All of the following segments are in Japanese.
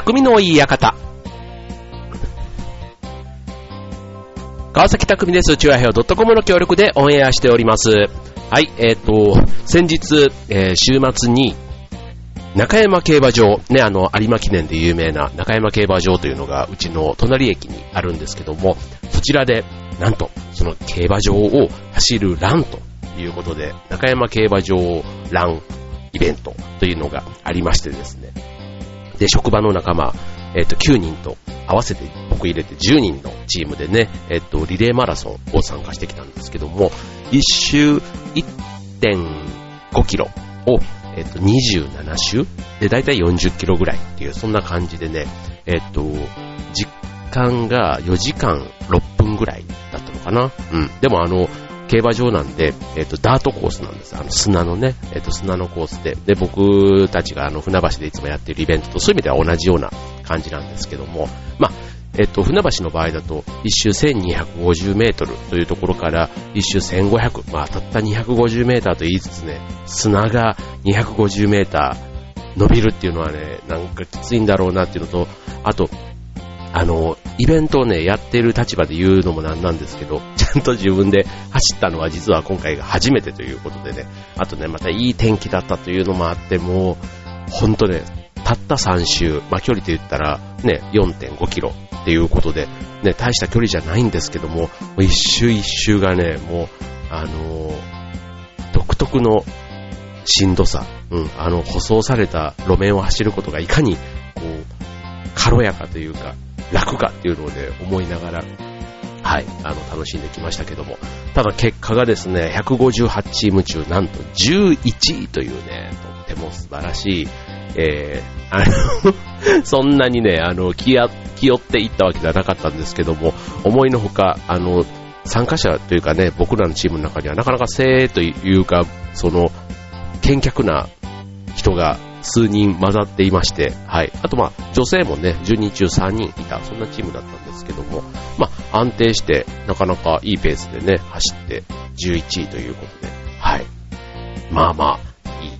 匠のいい館。川崎匠です。チュアヘオ .com の協力でオンエアしております。はい、えっ、ー、と、先日、えー、週末に、中山競馬場、ね、あの、有馬記念で有名な中山競馬場というのがうちの隣駅にあるんですけども、そちらで、なんと、その競馬場を走るランということで、中山競馬場ランイベントというのがありましてですね。で、職場の仲間、えっ、と、9人と合わせて僕入れて10人のチームでね、えっ、と、リレーマラソンを参加してきたんですけども、1周1.5キロを、えっ、と、27周？で、だいたい40キロぐらいっていう、そんな感じでね、えっ、と、時間が4時間6分ぐらいだったのかな？うん。でもあの、競馬場なんで、えっ、と、ダートコースなんです。あの、砂のね、えっ、と、砂のコースで。で、僕たちがあの、船橋でいつもやってるイベントと、そういう意味では同じような感じなんですけども、まあ、えっと、船橋の場合だと、一周1250メートルというところから、一周1500、まあ、たった250メーターと言いつつね、砂が250メーター伸びるっていうのはね、なんかきついんだろうなっていうのと、あと、あの、イベントをね、やってる立場で言うのもなんなんですけど、ちゃんと自分で走ったのは実は今回が初めてということでね、あとね、またいい天気だったというのもあって、もう、ほんとね、たった3周、まあ、距離で言ったらね、4.5キロっていうことで、ね、大した距離じゃないんですけども、一周一周がね、もう、あの、独特のしんどさ、うん、あの、舗装された路面を走ることがいかに、こ、軽やかというか、楽かっていうのをね、思いながら、はい、あの、楽しんできましたけども。ただ結果がですね、158チーム中、なんと11位というね、とっても素晴らしい、えー、あの そんなにね、あの、気や、気負っていったわけじゃなかったんですけども、思いのほか、あの、参加者というかね、僕らのチームの中にはなかなかせーというか、その、見客な人が数人混ざっていまして、はい。あとまあ、女性もね、10人中3人いた、そんなチームだったんですけども、まあ、安定して、なかなかいいペースでね、走って11位ということで、はい。まあまあ、いい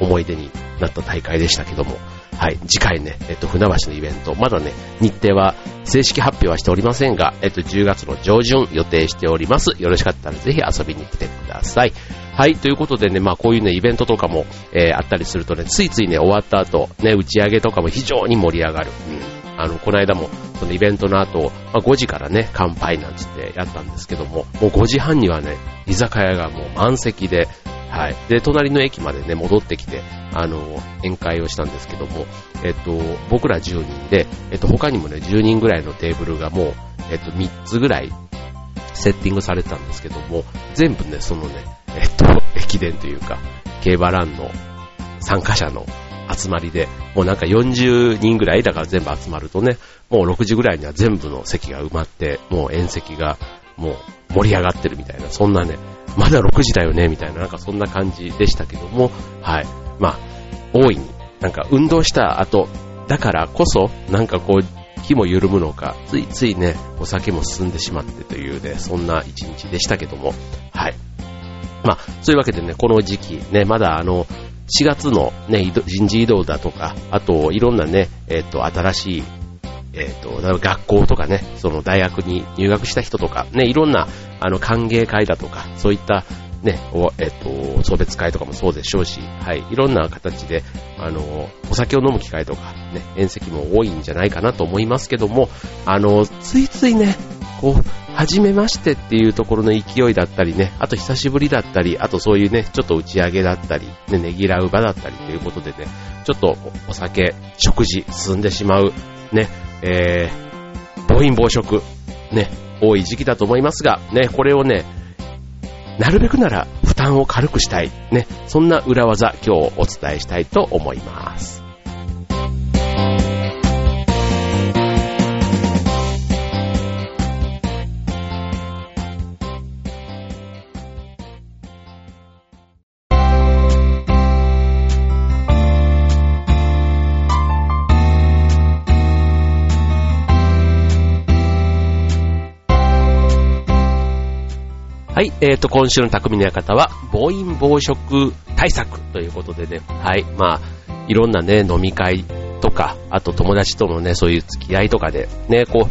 思い出になった大会でしたけども、はい、次回ね、えっと、船橋のイベント、まだね、日程は正式発表はしておりませんが、えっと、10月の上旬予定しております。よろしかったらぜひ遊びに来てください。はい、ということでね、まあこういうね、イベントとかも、えー、あったりするとね、ついついね、終わった後、ね、打ち上げとかも非常に盛り上がる。うん。あの、この間も、そのイベントの後、まあ、5時からね、乾杯なんつってやったんですけども、もう5時半にはね、居酒屋がもう満席で、はい。で、隣の駅までね、戻ってきて、あの、宴会をしたんですけども、えっと、僕ら10人で、えっと、他にもね、10人ぐらいのテーブルがもう、えっと、3つぐらいセッティングされてたんですけども、全部ね、そのね、えっと、駅伝というか、競馬ランの参加者の集まりで、もうなんか40人ぐらいだから全部集まるとね、もう6時ぐらいには全部の席が埋まって、もう宴席がもう盛り上がってるみたいな、そんなね、まだ6時だよね、みたいな、なんかそんな感じでしたけども、はい。まあ、大いに、なんか運動した後、だからこそ、なんかこう、気も緩むのか、ついついね、お酒も進んでしまってというね、そんな一日でしたけども、はい。まあ、そういうわけでね、この時期、ね、まだあの、4月のね、人事異動だとか、あと、いろんなね、えっ、と、新しいえっ、ー、と、学校とかね、その大学に入学した人とか、ね、いろんな、あの、歓迎会だとか、そういった、ね、お、えっ、ー、と、送別会とかもそうでしょうし、はい、いろんな形で、あの、お酒を飲む機会とか、ね、宴席も多いんじゃないかなと思いますけども、あの、ついついね、こう、初めましてっていうところの勢いだったりね、あと久しぶりだったり、あとそういうね、ちょっと打ち上げだったり、ね、ねぎらう場だったりということでね、ちょっとお酒、食事進んでしまう、ね、えー、暴飲暴食、ね、多い時期だと思いますが、ね、これをね、なるべくなら負担を軽くしたい、ね、そんな裏技今日お伝えしたいと思います。はい、えーと、今週の匠の館は、暴飲暴食対策ということでね、はい、まあ、いろんなね、飲み会とか、あと友達とのね、そういう付き合いとかで、ね、こ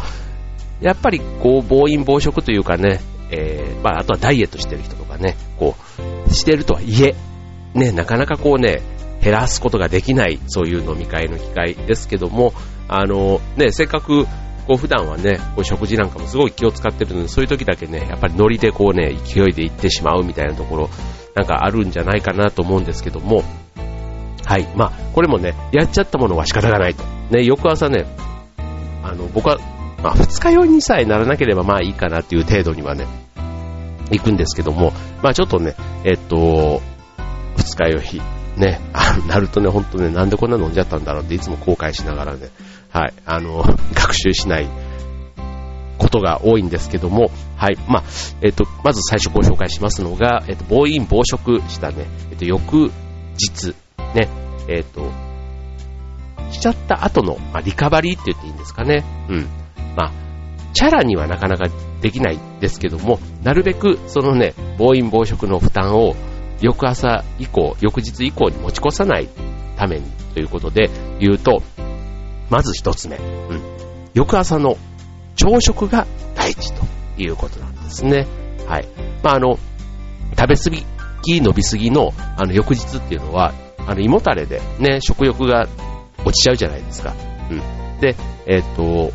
う、やっぱりこう、暴飲暴食というかね、えー、まあ、あとはダイエットしてる人とかね、こう、してるとはいえ、ね、なかなかこうね、減らすことができない、そういう飲み会の機会ですけども、あの、ね、せっかく、こう普段はね、こう食事なんかもすごい気を使ってるので、そういう時だけね、やっぱりノリでこうね、勢いで行ってしまうみたいなところ、なんかあるんじゃないかなと思うんですけども、はい。まあ、これもね、やっちゃったものは仕方がないと。ね、翌朝ね、あの、僕は、まあ、二日酔いにさえならなければまあいいかなっていう程度にはね、行くんですけども、まあちょっとね、えっと、二日酔い、ね、あなるとね、ほんとね、なんでこんな飲んじゃったんだろうっていつも後悔しながらね、はい、あの、学習しないことが多いんですけども、はい、まあ、えっと、まず最初ご紹介しますのが、えっと、暴飲暴食したね、えっと、翌日、ね、えっと、しちゃった後の、まあ、リカバリーって言っていいんですかね。うん。まあ、チャラにはなかなかできないですけども、なるべくそのね、暴飲暴食の負担を翌朝以降、翌日以降に持ち越さないためにということで言うと、まず一つ目、うん。翌朝の朝食が大事ということなんですね。はい。まあ、あの、食べ過ぎ、伸びすぎの、あの、翌日っていうのは、あの、胃もたれでね、食欲が落ちちゃうじゃないですか。うん。で、えっ、と、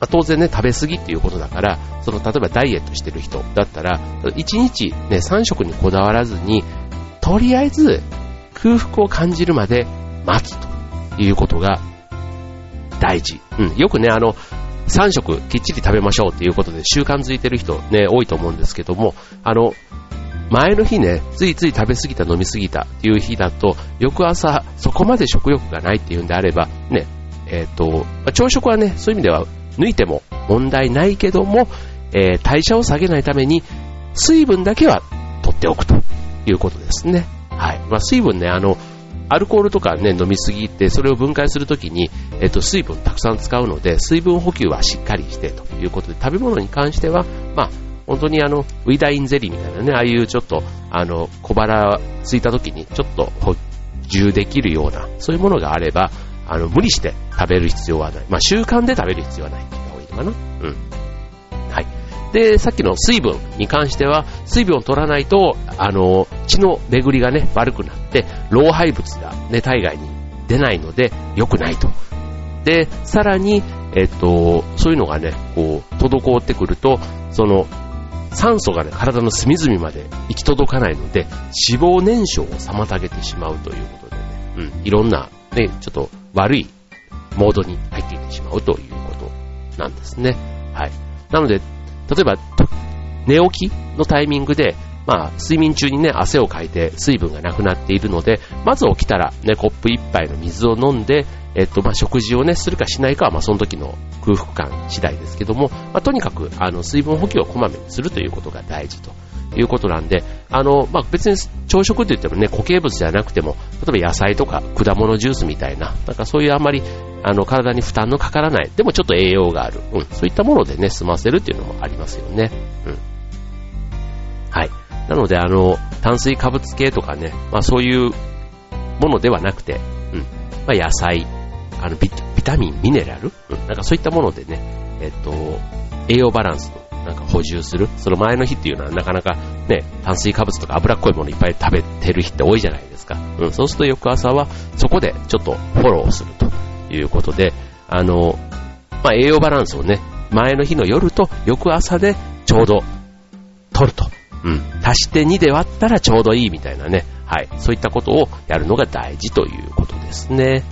まあ、当然ね、食べ過ぎっていうことだから、その、例えばダイエットしてる人だったら、1日ね、3食にこだわらずに、とりあえず空腹を感じるまで待つということが大事。うん。よくね、あの、3食きっちり食べましょうっていうことで習慣づいてる人ね、多いと思うんですけども、あの、前の日ね、ついつい食べ過ぎた、飲み過ぎたっていう日だと、翌朝、そこまで食欲がないっていうんであれば、ね、えっ、ー、と、朝食はね、そういう意味では抜いても問題ないけども、えー、代謝を下げないために、水分だけは取っておくということですね。はい。まあ、水分ね、あの、アルコールとかね、飲みすぎて、それを分解するときに、えっと、水分たくさん使うので、水分補給はしっかりしてということで、食べ物に関しては、まあ、本当にあの、ウィダインゼリーみたいなね、ああいうちょっと、あの、小腹ついた時にちょっと補充できるような、そういうものがあれば、あの、無理して食べる必要はない。まあ、習慣で食べる必要はないって言った方がいいのかな。うん。はい。で、さっきの水分に関しては、水分を取らないと、あの、血の巡りがね、悪くなっ、老廃物がね、体外に出ないので、良くないと。で、さらに、えっと、そういうのがね、こう、滞ってくると、その、酸素がね、体の隅々まで行き届かないので、脂肪燃焼を妨げてしまうということでね、うん、いろんな、ね、ちょっと悪いモードに入っていってしまうということなんですね。はい。なので、例えば、寝起きのタイミングで、まあ、睡眠中にね、汗をかいて水分がなくなっているので、まず起きたらね、コップ一杯の水を飲んで、えっと、まあ、食事をね、するかしないかは、まあ、その時の空腹感次第ですけども、まあ、とにかく、あの、水分補給をこまめにするということが大事ということなんで、あの、まあ、別に朝食といってもね、固形物じゃなくても、例えば野菜とか果物ジュースみたいな、なんかそういうあんまり、あの、体に負担のかからない、でもちょっと栄養がある、うん、そういったものでね、済ませるっていうのもありますよね。うん。はい。なので、あの、炭水化物系とかね、まあそういうものではなくて、うん、まあ野菜、あのビ、ビタミン、ミネラル、うん、なんかそういったものでね、えっと、栄養バランスのなんか補充する。その前の日っていうのはなかなかね、炭水化物とか脂っこいものいっぱい食べてる日って多いじゃないですか。うん、そうすると翌朝はそこでちょっとフォローするということで、あの、まあ、栄養バランスをね、前の日の夜と翌朝でちょうど取ると。うん。足して2で割ったらちょうどいいみたいなね。はい。そういったことをやるのが大事ということですね。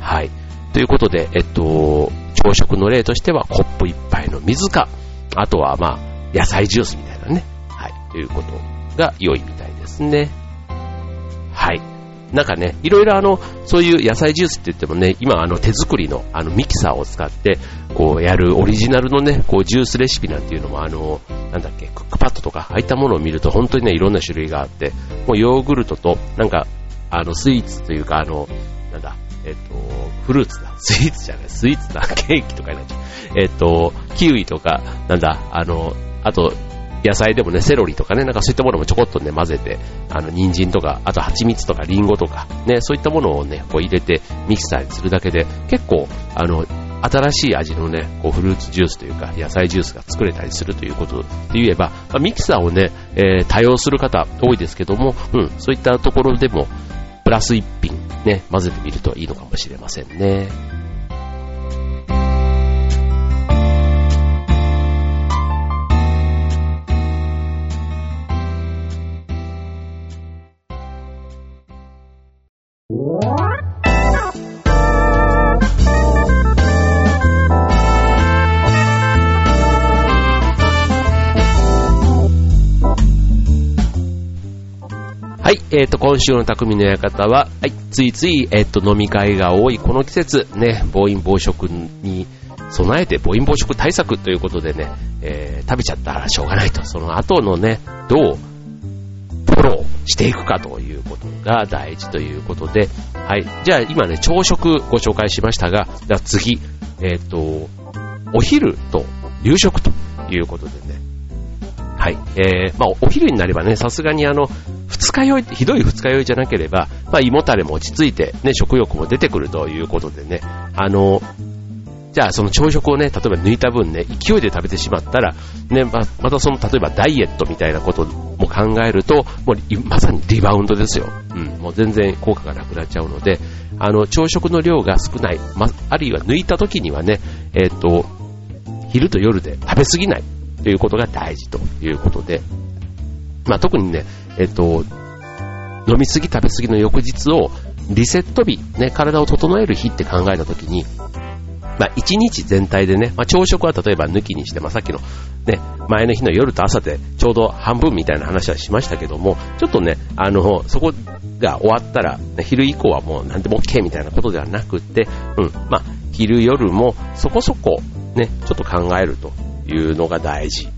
はい。ということで、えっと、朝食の例としてはコップ一杯の水か、あとはまあ、野菜ジュースみたいなね。はい。ということが良いみたいですね。はい。なんかね、いろいろあの、そういう野菜ジュースって言ってもね、今あの手作りのあのミキサーを使って、こうやるオリジナルのね、こうジュースレシピなんていうのもあの、なんだっけ、クックパッドとか、ああいったものを見ると本当にね、いろんな種類があって、もうヨーグルトと、なんか、あの、スイーツというか、あの、なんだ、えっと、フルーツだ。スイーツじゃない、スイーツだ。ケーキとかになっちゃう。えっと、キウイとか、なんだ、あの、あと、野菜でもね、セロリとかね、なんかそういったものもちょこっとね、混ぜて、あの、人参とか、あと蜂蜜とかリンゴとか、ね、そういったものをね、こう入れてミキサーにするだけで、結構、あの、新しい味のね、こうフルーツジュースというか、野菜ジュースが作れたりするということで言えば、まあ、ミキサーをね、えー、多用する方多いですけども、うん、そういったところでも、プラス一品ね、混ぜてみるといいのかもしれませんね。えっ、ー、と、今週の匠の館は、はい、ついつい、えっ、ー、と、飲み会が多いこの季節、ね、暴飲暴食に備えて暴飲暴食対策ということでね、えー、食べちゃったらしょうがないと、その後のね、どう、フォローしていくかということが大事ということで、はい。じゃあ今ね、朝食ご紹介しましたが、じゃあ次、えっ、ー、と、お昼と夕食ということでね、はい。えー、まあ、お昼になればね、さすがにあの、二日酔い、ひどい二日酔いじゃなければ、まあ、胃もたれも落ち着いて、ね、食欲も出てくるということでね、あの、じゃあその朝食をね、例えば抜いた分ね、勢いで食べてしまったら、ね、ままたその、例えばダイエットみたいなことも考えると、もうまさにリバウンドですよ。うん、もう全然効果がなくなっちゃうので、あの、朝食の量が少ない、ま、あるいは抜いた時にはね、えっ、と、昼と夜で食べ過ぎない。ということが大事ということで、まあ、特にね、えっと、飲みすぎ食べすぎの翌日をリセット日、ね、体を整える日って考えたときに、まあ、一日全体でね、まあ、朝食は例えば抜きにして、まあ、さっきのね、前の日の夜と朝でちょうど半分みたいな話はしましたけども、ちょっとね、あの、そこが終わったら、ね、昼以降はもう何でも OK みたいなことではなくって、うん、まあ、昼夜もそこそこね、ちょっと考えるというのが大事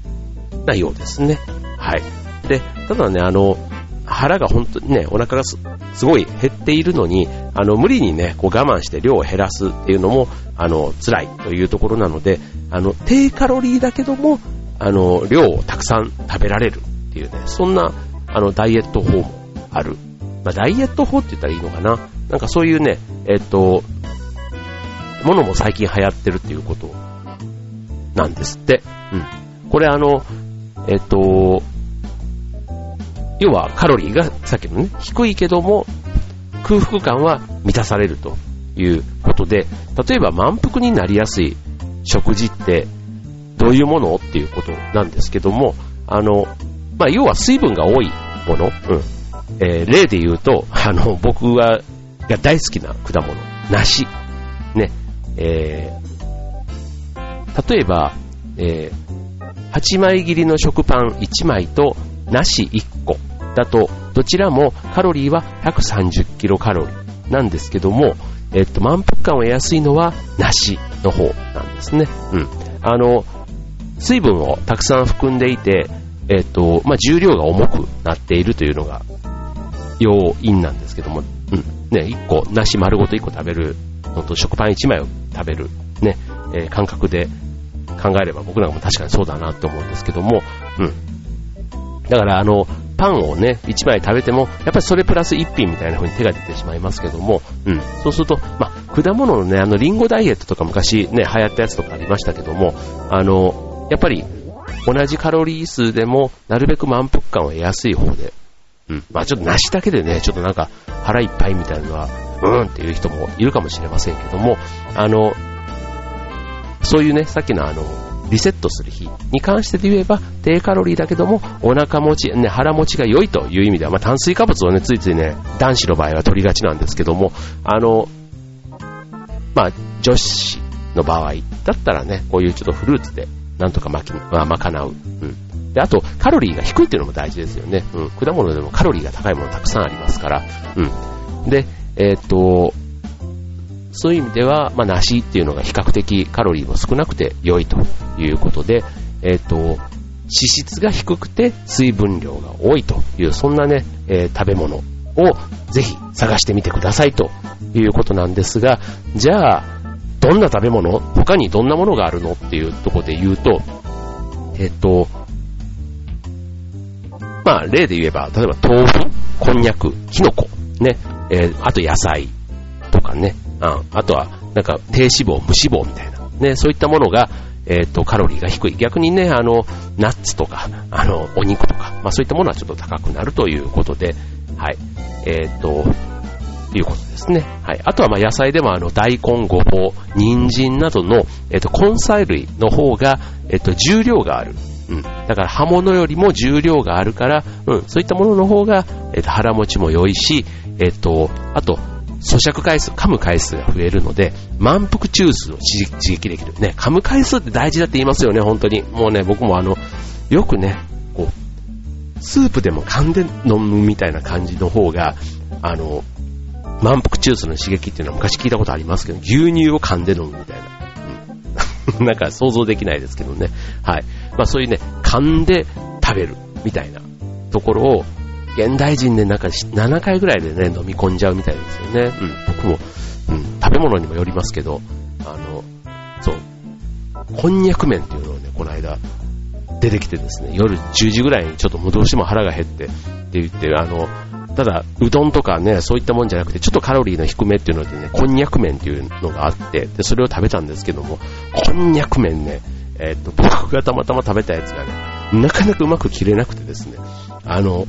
なようですね。はい。で、ただね、あの、腹が本当にね、お腹がすごい減っているのに、あの、無理にね、こう我慢して量を減らすっていうのも、あの、辛いというところなので、あの、低カロリーだけども、あの、量をたくさん食べられるっていうね、そんな、あの、ダイエット法もある。まあ、ダイエット法って言ったらいいのかな。なんかそういうね、えっと、ものも最近流行ってるっていうことなんですって。うん。これあの、えっと、要はカロリーがさっきのね、低いけども空腹感は満たされるということで、例えば満腹になりやすい食事ってどういうものっていうことなんですけども、あの、まあ、要は水分が多いもの、うん。えー、例で言うと、あの、僕は、が大好きな果物、梨。ね、えー、例えば、えー、8枚切りの食パン1枚と梨1個だと、どちらもカロリーは130キロカロリーなんですけども、えっと、満腹感を得やすいのは梨の方なんですね。うん。あの、水分をたくさん含んでいて、えっと、まあ、重量が重くなっているというのが要因なんですけども、うん。ね、1個、梨丸ごと1個食べるのと食パン1枚を食べる、ね、えー、感覚で考えれば僕なんかも確かにそうだなって思うんですけども、うん。だからあの、パンをね、1枚食べても、やっぱりそれプラス1品みたいな風に手が出てしまいますけども、うん。そうすると、まあ、果物のね、あの、リンゴダイエットとか昔ね、流行ったやつとかありましたけども、あの、やっぱり、同じカロリー数でも、なるべく満腹感を得やすい方で、うん。まあちょっと梨だけでね、ちょっとなんか腹いっぱいみたいなのは、うんっていう人もいるかもしれませんけども、あの、そういうね、さっきのあの、リセットする日に関してで言えば、低カロリーだけども、お腹持ち、ね、腹持ちが良いという意味では、まあ、炭水化物をね、ついついね、男子の場合は取りがちなんですけども、あの、まあ、女子の場合だったらね、こういうちょっとフルーツで、なんとかまき、まあ、賄う。うん。で、あと、カロリーが低いっていうのも大事ですよね。うん。果物でもカロリーが高いものたくさんありますから。うん。で、えー、っと、そういう意味では、まあ、梨っていうのが比較的カロリーも少なくて良いということで、えっ、ー、と、脂質が低くて水分量が多いという、そんなね、えー、食べ物をぜひ探してみてくださいということなんですが、じゃあ、どんな食べ物他にどんなものがあるのっていうとこで言うと、えっ、ー、と、まあ、例で言えば、例えば豆腐、こんにゃく、きのこ、ね、えー、あと野菜とかね、うん、あとは、なんか、低脂肪、無脂肪みたいな、ね、そういったものが、えっ、ー、と、カロリーが低い。逆にね、あの、ナッツとか、あの、お肉とか、まあそういったものはちょっと高くなるということで、はい。えっ、ー、と、いうことですね。はい。あとはまあ野菜でもあの大根、ごぼう、人参などの、えっ、と、根菜類の方が、えっ、と、重量がある。うん。だから葉物よりも重量があるから、うん。そういったものの方が、えっ、と、腹持ちも良いし、えっ、と、あと、咀嚼回数、噛む回数が増えるので、満腹中枢を刺激できる。ね、噛む回数って大事だって言いますよね、本当に。もうね、僕もあの、よくね、こう、スープでも噛んで飲むみたいな感じの方が、あの、満腹中枢の刺激っていうのは昔聞いたことありますけど、牛乳を噛んで飲むみたいな。うん、なんか想像できないですけどね。はい。まあそういうね、噛んで食べるみたいなところを、現代人ね、なんか7回ぐらいでね、飲み込んじゃうみたいですよね。うん、僕も、うん、食べ物にもよりますけど、あの、そう、こんにゃく麺っていうのをね、この間、出てきてですね、夜10時ぐらいにちょっともうどうしても腹が減ってって言って、あの、ただ、うどんとかね、そういったもんじゃなくて、ちょっとカロリーの低めっていうのでね、こんにゃく麺っていうのがあって、で、それを食べたんですけども、こんにゃく麺ね、えー、っと、僕がたまたま食べたやつがね、なかなかうまく切れなくてですね、あの、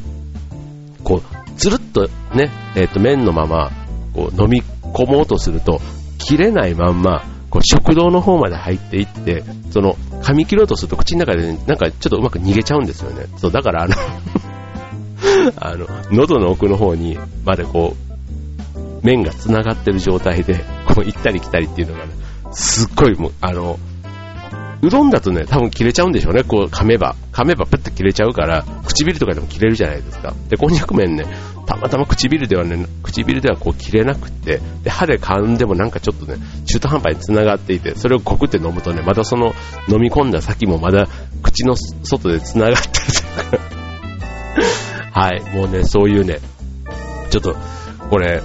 こう、つるっとね、えっ、と、麺のまま、こう、飲み込もうとすると、切れないまんま、こう、食道の方まで入っていって、その、噛み切ろうとすると口の中で、ね、なんかちょっとうまく逃げちゃうんですよね。そう、だからあの あの、喉の奥の方にまでこう、麺が繋がってる状態で、こう行ったり来たりっていうのがね、すっごいもう、あの、うどんだとね、多分切れちゃうんでしょうね、こう噛めば。噛めばプッと切れちゃうから、唇とかでも切れるじゃないですか。で、こんにゃく麺ね、たまたま唇ではね、唇ではこう切れなくて、で、歯で噛んでもなんかちょっとね、中途半端に繋がっていて、それをコクって飲むとね、またその飲み込んだ先もまだ口の外で繋がってる はい、もうね、そういうね、ちょっと、これ、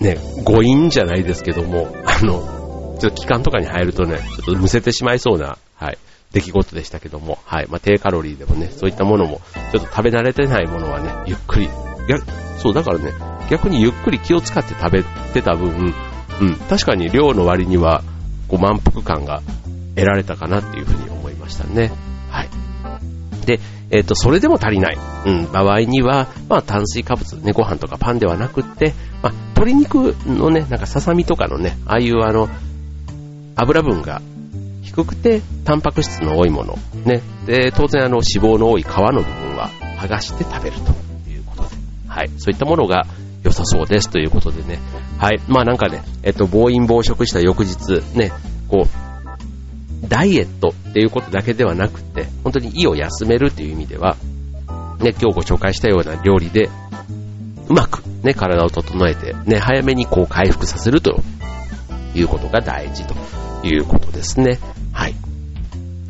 ね、誤飲じゃないですけども、あの、ちょっと気管とかに入るとね、ちょっとむせてしまいそうな、はい、出来事でしたけども、はい、まあ、低カロリーでもね、そういったものも、ちょっと食べ慣れてないものはね、ゆっくり、や、そう、だからね、逆にゆっくり気を使って食べてた分、うん、確かに量の割には、こう満腹感が得られたかなっていうふうに思いましたね。はい。で、えっ、ー、と、それでも足りない、うん、場合には、まあ、炭水化物、ね、ご飯とかパンではなくって、まあ、鶏肉のね、なんかささみとかのね、ああいうあの、油分が低くて、タンパク質の多いもの、ね。で、当然あの脂肪の多い皮の部分は剥がして食べるということで、はい。そういったものが良さそうですということでね。はい。まあなんかね、えっと、暴飲暴食した翌日、ね、こう、ダイエットっていうことだけではなくて、本当に胃を休めるっていう意味では、ね、今日ご紹介したような料理で、うまくね、体を整えて、ね、早めにこう回復させるということが大事ということですね。はい。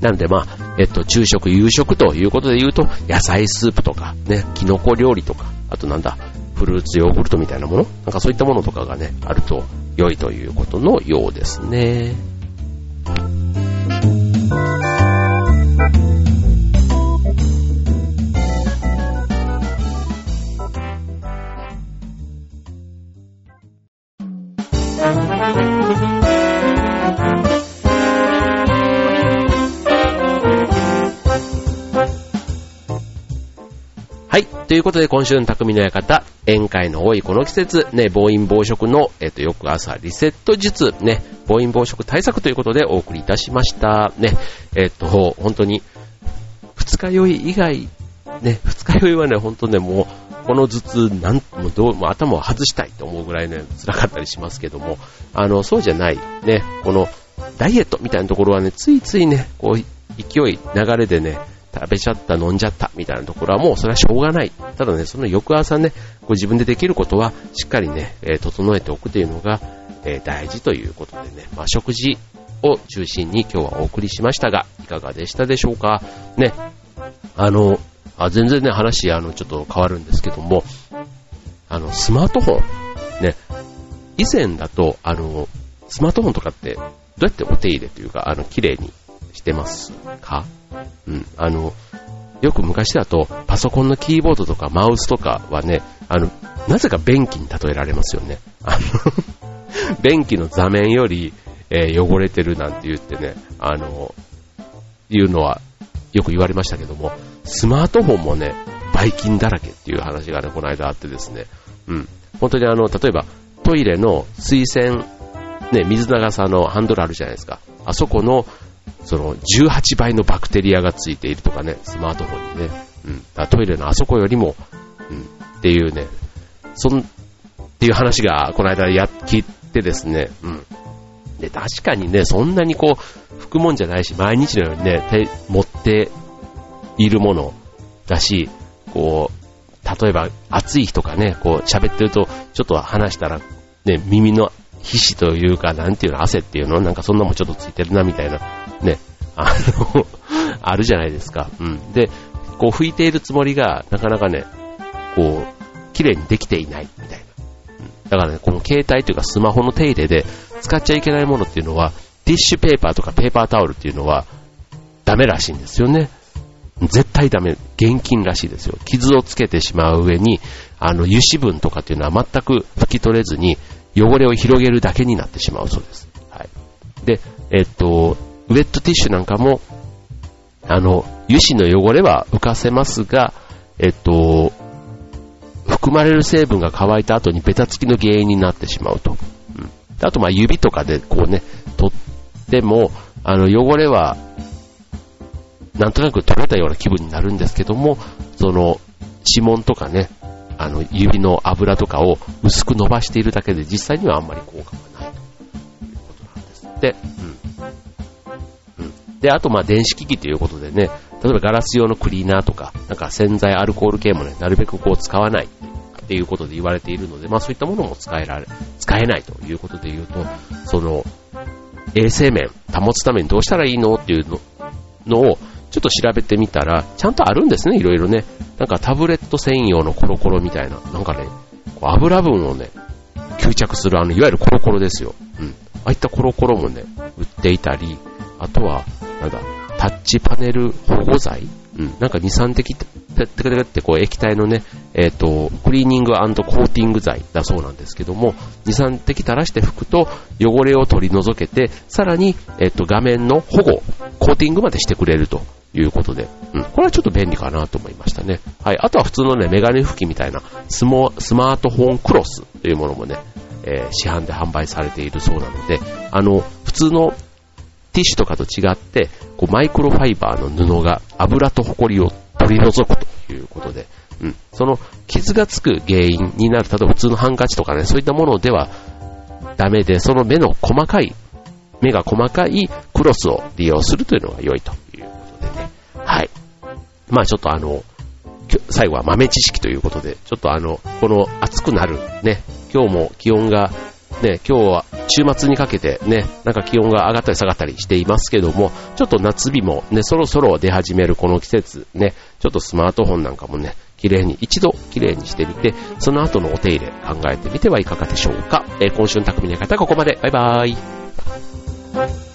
なのでまあ、えっと、昼食、夕食ということで言うと、野菜スープとか、ね、キノコ料理とか、あとなんだ、フルーツヨーグルトみたいなもの？なんかそういったものとかがね、あると良いということのようですね。ということで、今週の匠の館、宴会の多いこの季節、ね、暴飲暴食の、えっ、と、翌朝リセット術、ね、暴飲暴食対策ということでお送りいたしました。ね、えっ、と、本当に、二日酔い以外、ね、二日酔いはね、本当ね、もう、この頭痛、なんもどうも頭を外したいと思うぐらいね、辛かったりしますけども、あの、そうじゃない、ね、この、ダイエットみたいなところはね、ついついね、こう、勢い、流れでね、食べちゃった、飲んじゃった、みたいなところはもうそれはしょうがない。ただね、その翌朝ね、ご自分でできることはしっかりね、え整えておくというのが、え大事ということでね、まあ、食事を中心に今日はお送りしましたが、いかがでしたでしょうか？ね、あの、あ全然ね、話、あの、ちょっと変わるんですけども、あの、スマートフォン、ね、以前だと、あの、スマートフォンとかって、どうやってお手入れというか、あの、綺麗にしてますか？うん。あの、よく昔だとパソコンのキーボードとかマウスとかはね、あの、なぜか便器に例えられますよね。あの 便器の座面より、えー、汚れてるなんて言ってね、あの、いうのはよく言われましたけども、スマートフォンもね、ばい菌だらけっていう話がね、この間あってですね、うん。本当にあの、例えばトイレの水洗、ね、水流さのハンドルあるじゃないですか。あそこの、その、18倍のバクテリアがついているとかね、スマートフォンにね。うん。だトイレのあそこよりも、うん、っていうね、そん、っていう話が、この間や、聞いてですね、うん。で、確かにね、そんなにこう、拭くもんじゃないし、毎日のようにね、手、持っているものだし、こう、例えば暑い日とかね、こう喋ってると、ちょっと話したら、ね、耳の皮脂というか、なんていうの、汗っていうの？なんかそんなもんちょっとついてるな、みたいな、ね、あの あるじゃないですか。うん。で、こう拭いているつもりが、なかなかね、こう、綺麗にできていない、みたいな。だからね、この携帯というかスマホの手入れで使っちゃいけないものっていうのは、ティッシュペーパーとかペーパータオルっていうのはダメらしいんですよね。絶対ダメ。現金らしいですよ。傷をつけてしまう上に、あの、油脂分とかっていうのは全く拭き取れずに、汚れを広げるだけになってしまうそうです。はい。で、えっと、ウェットティッシュなんかも、あの、油脂の汚れは浮かせますが、えっと、含まれる成分が乾いた後にベタつきの原因になってしまうと。うん。あと、ま、指とかでこうね、取っても、あの、汚れは、なんとなく取れたような気分になるんですけども、その、指紋とかね、あの、指の油とかを薄く伸ばしているだけで実際にはあんまり効果がないということなんですって。うん。うん。で、あと、ま、電子機器ということでね、例えばガラス用のクリーナーとか、なんか洗剤、アルコール系もね、なるべくこう使わないっていうことで言われているので、まあそういったものも使えられ、使えないということで言うと、その、衛生面保つためにどうしたらいいのっていうのをちょっと調べてみたら、ちゃんとあるんですね、いろいろね。なんかタブレット専用のコロコロみたいな、なんかね、油分をね、吸着するあの、いわゆるコロコロですよ。うん。ああいったコロコロもね、売っていたり、あとは、なんだ、タッチパネル保護剤うん。なんか2、3滴、てってってこう液体のね、えっ、ー、と、クリーニングコーティング剤だそうなんですけども、2、3滴垂らして拭くと汚れを取り除けて、さらに、えっ、ー、と、画面の保護、コーティングまでしてくれるということで、うん。これはちょっと便利かなと思いましたね。はい。あとは普通のね、メガネ拭きみたいなスモ、スマートフォンクロスというものもね、えー、市販で販売されているそうなので、あの、普通のティッシュとかと違って、こうマイクロファイバーの布が油とホコリを取り除くということで、うん、その傷がつく原因になる、例えば普通のハンカチとかね、そういったものではダメで、その目の細かい、目が細かいクロスを利用するというのが良いと。まあちょっとあの、最後は豆知識ということで、ちょっとあの、この暑くなるね、今日も気温がね、今日は週末にかけてね、なんか気温が上がったり下がったりしていますけども、ちょっと夏日もね、そろそろ出始めるこの季節ね、ちょっとスマートフォンなんかもね、綺麗に、一度綺麗にしてみて、その後のお手入れ考えてみてはいかがでしょうか。えー、今週の匠の方はここまで。バイバーイ。